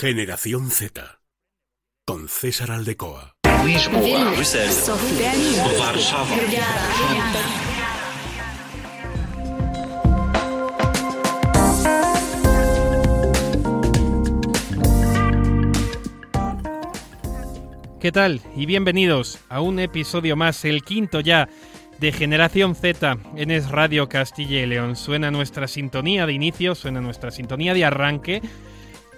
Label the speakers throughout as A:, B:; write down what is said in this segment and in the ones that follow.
A: Generación Z. Con César Aldecoa.
B: ¿Qué tal? Y bienvenidos a un episodio más, el quinto ya, de Generación Z en Es Radio Castilla y León. Suena nuestra sintonía de inicio, suena nuestra sintonía de arranque,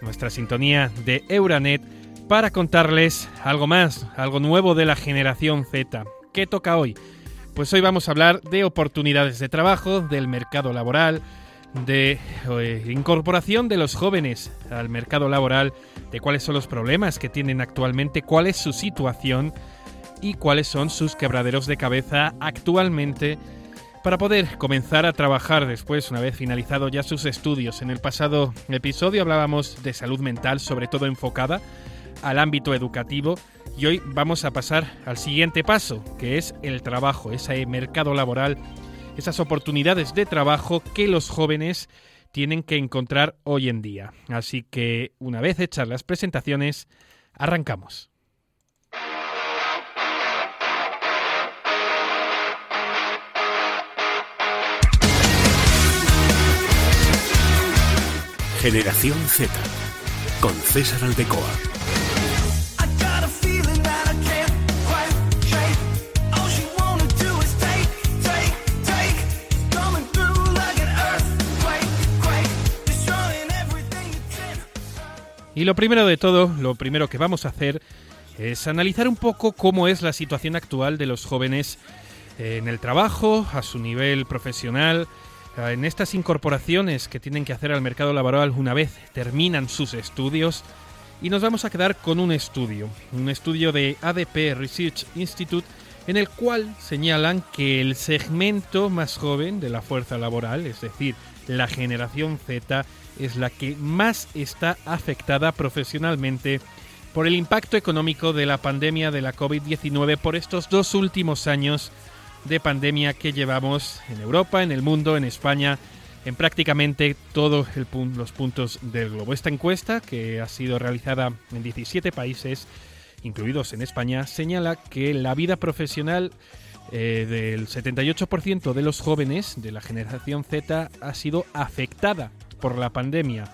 B: nuestra sintonía de Euranet, para contarles algo más, algo nuevo de la Generación Z. ¿Qué toca hoy? Pues hoy vamos a hablar de oportunidades de trabajo, del mercado laboral, de eh, incorporación de los jóvenes al mercado laboral, de cuáles son los problemas que tienen actualmente, cuál es su situación y cuáles son sus quebraderos de cabeza actualmente para poder comenzar a trabajar después, una vez finalizado ya sus estudios. En el pasado episodio hablábamos de salud mental, sobre todo enfocada al ámbito educativo, y hoy vamos a pasar al siguiente paso, que es el trabajo, ese mercado laboral esas oportunidades de trabajo que los jóvenes tienen que encontrar hoy en día. Así que una vez hechas las presentaciones, arrancamos.
A: Generación Z. Con César Aldecoa.
B: Y lo primero de todo, lo primero que vamos a hacer es analizar un poco cómo es la situación actual de los jóvenes en el trabajo, a su nivel profesional, en estas incorporaciones que tienen que hacer al mercado laboral una vez terminan sus estudios. Y nos vamos a quedar con un estudio, un estudio de ADP Research Institute, en el cual señalan que el segmento más joven de la fuerza laboral, es decir, la generación Z, es la que más está afectada profesionalmente por el impacto económico de la pandemia de la COVID-19 por estos dos últimos años de pandemia que llevamos en Europa, en el mundo, en España, en prácticamente todos los puntos del globo. Esta encuesta, que ha sido realizada en 17 países, incluidos en España, señala que la vida profesional eh, del 78% de los jóvenes de la generación Z ha sido afectada por la pandemia,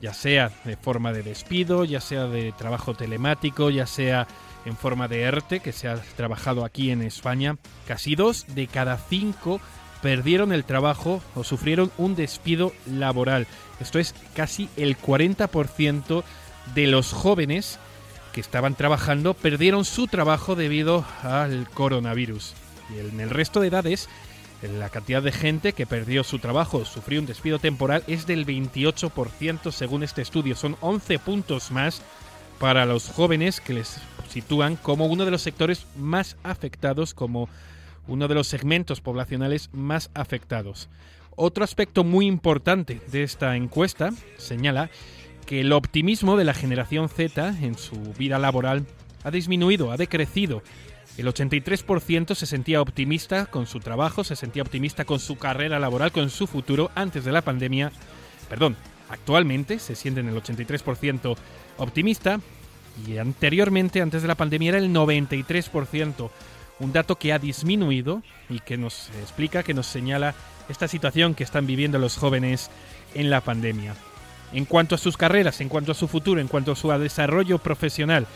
B: ya sea de forma de despido, ya sea de trabajo telemático, ya sea en forma de ERTE, que se ha trabajado aquí en España, casi dos de cada cinco perdieron el trabajo o sufrieron un despido laboral. Esto es casi el 40% de los jóvenes que estaban trabajando perdieron su trabajo debido al coronavirus. Y en el resto de edades la cantidad de gente que perdió su trabajo, sufrió un despido temporal, es del 28% según este estudio. Son 11 puntos más para los jóvenes que les sitúan como uno de los sectores más afectados, como uno de los segmentos poblacionales más afectados. Otro aspecto muy importante de esta encuesta señala que el optimismo de la generación Z en su vida laboral ha disminuido, ha decrecido el 83% se sentía optimista con su trabajo, se sentía optimista con su carrera laboral, con su futuro antes de la pandemia. Perdón, actualmente se sienten el 83% optimista y anteriormente, antes de la pandemia, era el 93%. Un dato que ha disminuido y que nos explica, que nos señala esta situación que están viviendo los jóvenes en la pandemia. En cuanto a sus carreras, en cuanto a su futuro, en cuanto a su desarrollo profesional,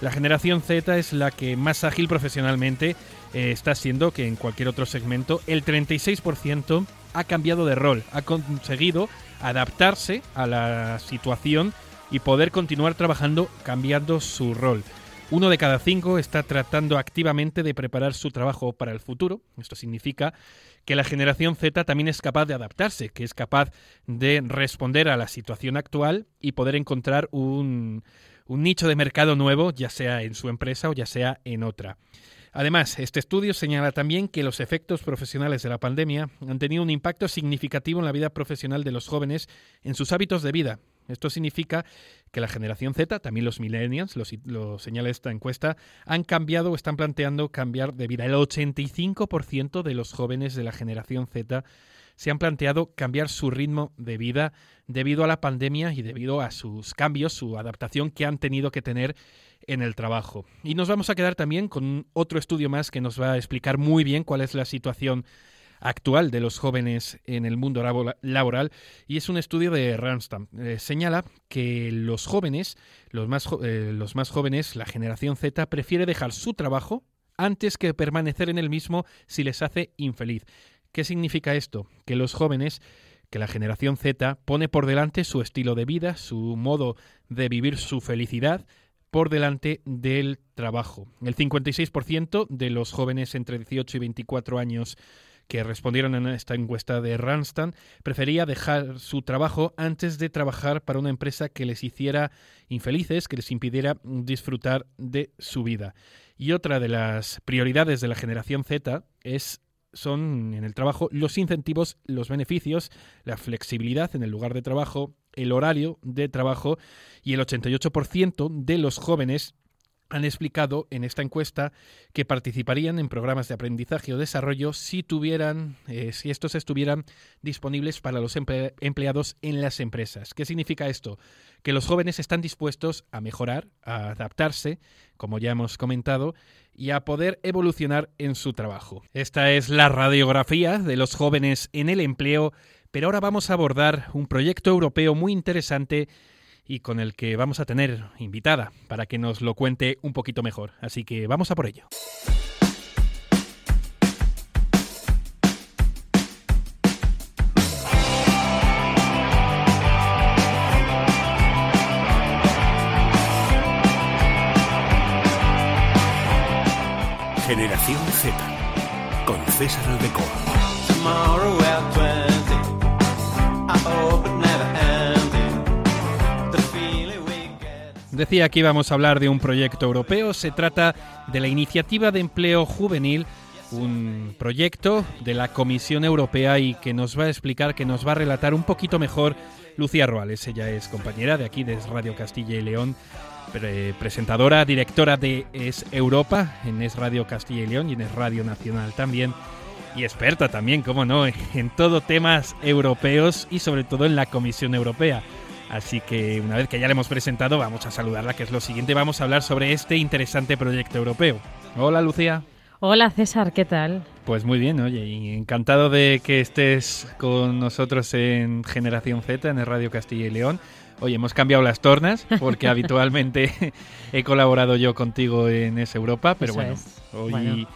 B: la generación Z es la que más ágil profesionalmente eh, está siendo que en cualquier otro segmento. El 36% ha cambiado de rol, ha conseguido adaptarse a la situación y poder continuar trabajando cambiando su rol. Uno de cada cinco está tratando activamente de preparar su trabajo para el futuro. Esto significa que la generación Z también es capaz de adaptarse, que es capaz de responder a la situación actual y poder encontrar un, nicho de mercado nuevo, ya sea en su empresa o ya sea en otra. Además, este estudio señala también que los efectos profesionales de la pandemia han tenido un impacto significativo en la vida profesional de los jóvenes en sus hábitos de vida. Esto significa que la generación Z, también los millennials, lo, señala esta encuesta, han cambiado o están planteando cambiar de vida. El 85% de los jóvenes de la generación Z se han planteado cambiar su ritmo de vida debido a la pandemia y debido a sus cambios, su adaptación que han tenido que tener en el trabajo. Y nos vamos a quedar también con otro estudio más que nos va a explicar muy bien cuál es la situación actual de los jóvenes en el mundo laboral y es un estudio de Randstad. Eh, señala que los jóvenes, los más, eh, los más jóvenes, la generación Z, prefiere dejar su trabajo antes que permanecer en el mismo si les hace infeliz. ¿Qué significa esto? Que los jóvenes que la generación Z pone por delante su estilo de vida, su modo de vivir su felicidad, por delante del trabajo. El 56% de los jóvenes entre 18 y 24 años que respondieron en esta encuesta de Randstad prefería dejar su trabajo antes de trabajar para una empresa que les hiciera infelices, que les impidiera disfrutar de su vida. Y otra de las prioridades de la generación Z es son en el trabajo los incentivos, los beneficios, la flexibilidad en el lugar de trabajo, el horario de trabajo y el 88% de los jóvenes han explicado en esta encuesta que participarían en programas de aprendizaje o desarrollo si tuvieran, eh, si estos estuvieran disponibles para los empleados en las empresas. ¿Qué significa esto? Que los jóvenes están dispuestos a mejorar, a adaptarse, como ya hemos comentado, y a poder evolucionar en su trabajo. Esta es la radiografía de los jóvenes en el empleo, pero ahora vamos a abordar un proyecto europeo muy interesante y con el que vamos a tener invitada para que nos lo cuente un poquito mejor. Así que vamos a por ello.
A: Generación Z con César Aldecoa.
B: Decía que íbamos a hablar de un proyecto europeo. Se trata de la Iniciativa de Empleo Juvenil, un proyecto de la Comisión Europea y que nos va a explicar, que nos va a relatar un poquito mejor Lucía Roales. Ella es compañera de aquí, de Radio Castilla y León, presentadora, directora de Es Europa, en Es Radio Castilla y León y en Es Radio Nacional también. Y experta también, como no, en todo temas europeos y sobre todo en la Comisión Europea. Así que una vez que ya le hemos presentado, vamos a saludarla, que es lo siguiente. Vamos a hablar sobre este interesante proyecto europeo. Hola, Lucía.
C: Hola, César, ¿qué tal?
B: Pues muy bien, oye, y encantado de que estés con nosotros en Generación Z, en el Radio Castilla y León. Oye, hemos cambiado las tornas porque habitualmente he colaborado yo contigo en Es Europa, pero bueno, hoy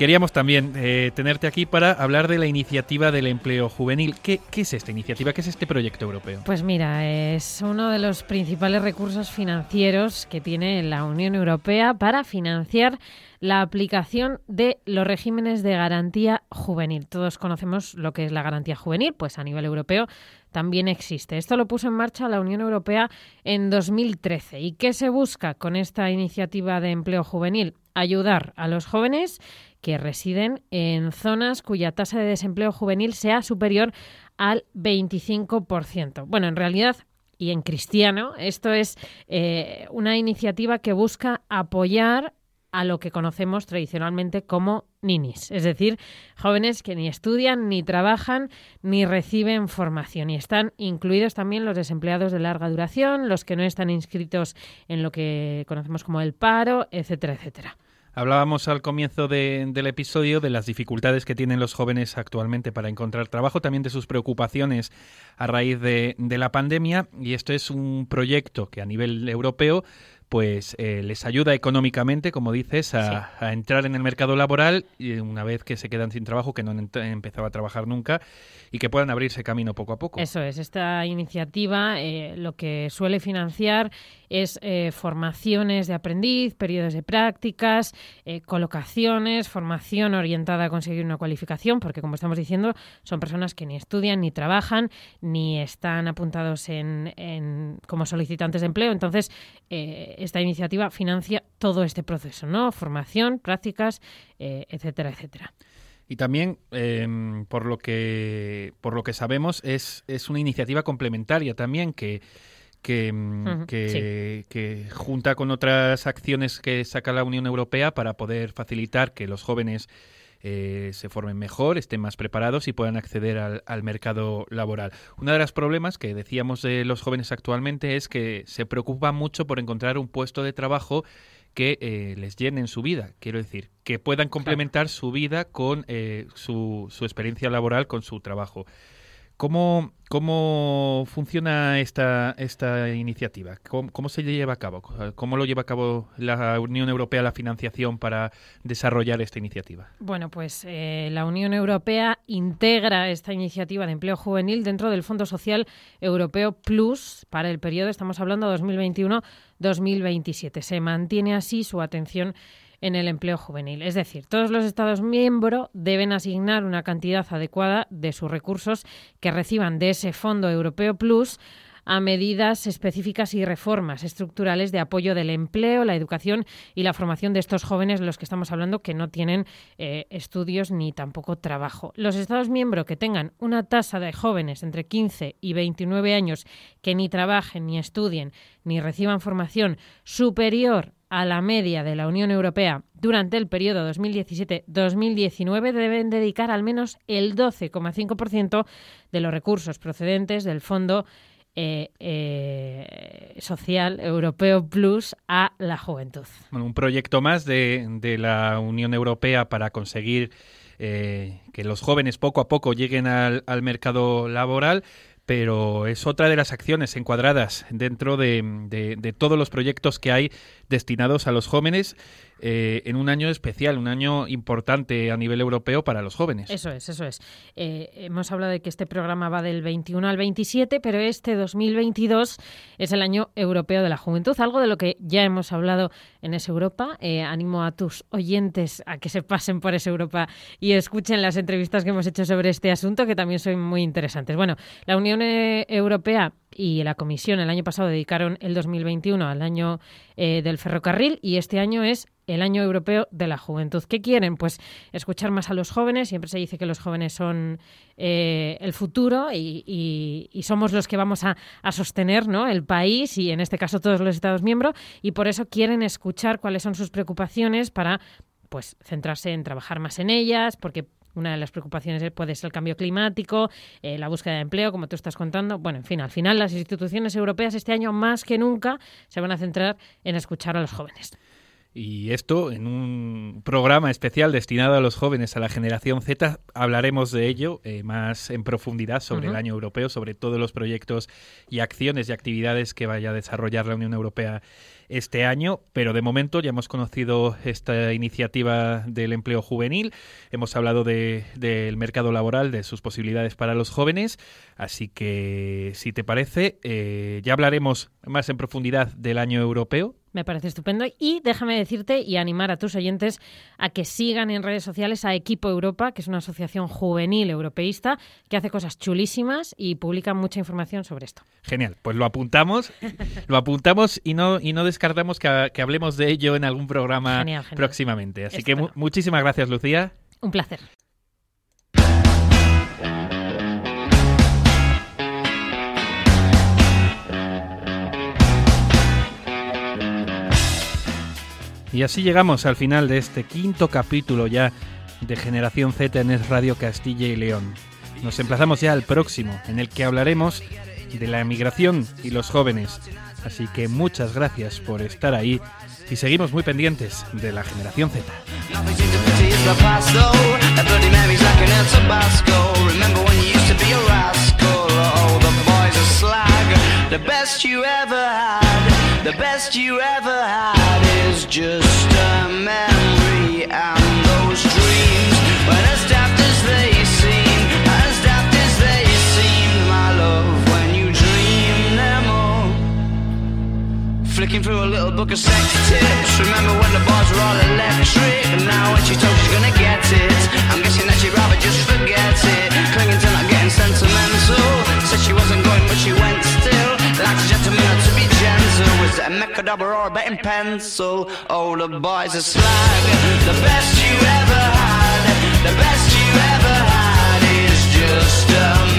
B: Queríamos también eh, tenerte aquí para hablar de la iniciativa del empleo juvenil. ¿Qué, es esta iniciativa? ¿Qué es este proyecto europeo?
C: Pues mira, es uno de los principales recursos financieros que tiene la Unión Europea para financiar la aplicación de los regímenes de garantía juvenil. Todos conocemos lo que es la garantía juvenil, pues a nivel europeo también existe. Esto lo puso en marcha la Unión Europea en 2013. ¿Y qué se busca con esta iniciativa de empleo juvenil? Ayudar a los jóvenes que residen en zonas cuya tasa de desempleo juvenil sea superior al 25%. Bueno, en realidad y en cristiano, esto es eh, una iniciativa que busca apoyar a lo que conocemos tradicionalmente como ninis, es decir, jóvenes que ni estudian, ni trabajan, ni reciben formación. Y están incluidos también los desempleados de larga duración, los que no están inscritos en lo que conocemos como el paro, etcétera, etcétera.
B: Hablábamos al comienzo del episodio de las dificultades que tienen los jóvenes actualmente para encontrar trabajo, también de sus preocupaciones a raíz de, de la pandemia, y esto es un proyecto que a nivel europeo pues eh, les ayuda económicamente, como dices, a, entrar en el mercado laboral y una vez que se quedan sin trabajo, que no han empezado a trabajar nunca y que puedan abrirse camino poco a poco.
C: Eso es, esta iniciativa eh, lo que suele financiar es eh, formaciones de aprendiz, periodos de prácticas, colocaciones, formación orientada a conseguir una cualificación, porque como estamos diciendo, son personas que ni estudian, ni trabajan, ni están apuntados en, en como solicitantes de empleo. Entonces, esta iniciativa financia todo este proceso, ¿no? Formación, prácticas, eh, etcétera, etcétera.
B: Y también, em, por lo que por lo que sabemos, es, es una iniciativa complementaria también que que, em, que, junta con otras acciones que saca la Unión Europea para poder facilitar que los jóvenes eh, se formen mejor, estén más preparados y puedan acceder al, mercado laboral. Uno de los problemas que decíamos de los jóvenes actualmente es que se preocupan mucho por encontrar un puesto de trabajo que eh, les llenen su vida, quiero decir, que puedan complementar su vida con eh, su, su experiencia laboral, con su trabajo. ¿Cómo, cómo funciona esta, esta iniciativa? ¿Cómo, se lleva a cabo? ¿Cómo lo lleva a cabo la Unión Europea la financiación para desarrollar esta iniciativa?
C: Bueno, pues eh, la Unión Europea integra esta iniciativa de empleo juvenil dentro del Fondo Social Europeo Plus para el periodo, estamos hablando 2021-2027. Se mantiene así su atención en el empleo juvenil. Es decir, todos los Estados miembros deben asignar una cantidad adecuada de sus recursos que reciban de ese Fondo Europeo Plus a medidas específicas y reformas estructurales de apoyo del empleo, la educación y la formación de estos jóvenes los que estamos hablando que no tienen eh, estudios ni tampoco trabajo. Los Estados miembros que tengan una tasa de jóvenes entre 15 y 29 años que ni trabajen, ni estudien, ni reciban formación superior a la media de la Unión Europea durante el periodo 2017-2019 deben dedicar al menos el 12,5% de los recursos procedentes del Fondo eh, eh, Social Europeo Plus a la juventud.
B: un proyecto más de, la Unión Europea para conseguir eh, que los jóvenes poco a poco lleguen al, al mercado laboral pero es otra de las acciones encuadradas dentro de, todos los proyectos que hay destinados a los jóvenes eh, en un año especial, un año importante a nivel europeo para los jóvenes.
C: Eso es, eso es. Eh, hemos hablado de que este programa va del 21 al 27, pero este 2022 es el año europeo de la juventud, algo de lo que ya hemos hablado en esa Europa. Eh, animo a tus oyentes a que se pasen por esa Europa y escuchen las entrevistas que hemos hecho sobre este asunto, que también son muy interesantes. Bueno, la Unión Europea y la Comisión el año pasado dedicaron el 2021 al año del ferrocarril y este año es el Año Europeo de la Juventud. ¿Qué quieren? Pues escuchar más a los jóvenes. Siempre se dice que los jóvenes son eh, el futuro y, somos los que vamos a, sostener ¿no? el país y en este caso todos los Estados miembros y por eso quieren escuchar cuáles son sus preocupaciones para pues centrarse en trabajar más en ellas, porque una de las preocupaciones puede ser el cambio climático, eh, la búsqueda de empleo, como tú estás contando. Bueno, en fin, al final las instituciones europeas este año más que nunca se van a centrar en escuchar a los jóvenes.
B: Y esto en un programa especial destinado a los jóvenes, a la generación Z, hablaremos de ello eh, más en profundidad sobre el año europeo, sobre todos los proyectos y acciones y actividades que vaya a desarrollar la Unión Europea este año, pero de momento ya hemos conocido esta iniciativa del empleo juvenil, hemos hablado del mercado laboral, de sus posibilidades para los jóvenes, así que si te parece, eh, ya hablaremos más en profundidad del año europeo
C: me parece estupendo. Y déjame decirte y animar a tus oyentes a que sigan en redes sociales a Equipo Europa, que es una asociación juvenil europeísta que hace cosas chulísimas y publica mucha información sobre esto.
B: Genial, pues lo apuntamos, lo apuntamos y no, y no descartamos que, hablemos de ello en algún programa próximamente. Así que muchísimas gracias, Lucía.
C: Un placer.
B: Y así llegamos al final de este quinto capítulo ya de Generación Z en Es Radio Castilla y León. Nos emplazamos ya al próximo, en el que hablaremos de la emigración y los jóvenes. Así que muchas gracias por estar ahí y seguimos muy pendientes de la Generación Z. the best you ever had is just a memory and those dreams. When as daft as they seem, as daft as they seem, my love, when you dream them all. Flicking through a little book of sex tips, remember when the bars were all electric, and now when she told she's gonna get it, I'm guessing that she'd rather just forget it, clinging to not getting sentimental, said she wasn't going but she went still. Like a gentleman to be gentle it a mechadabra or a pencil? Oh, the boys are slag The best you ever had The best you ever had Is just a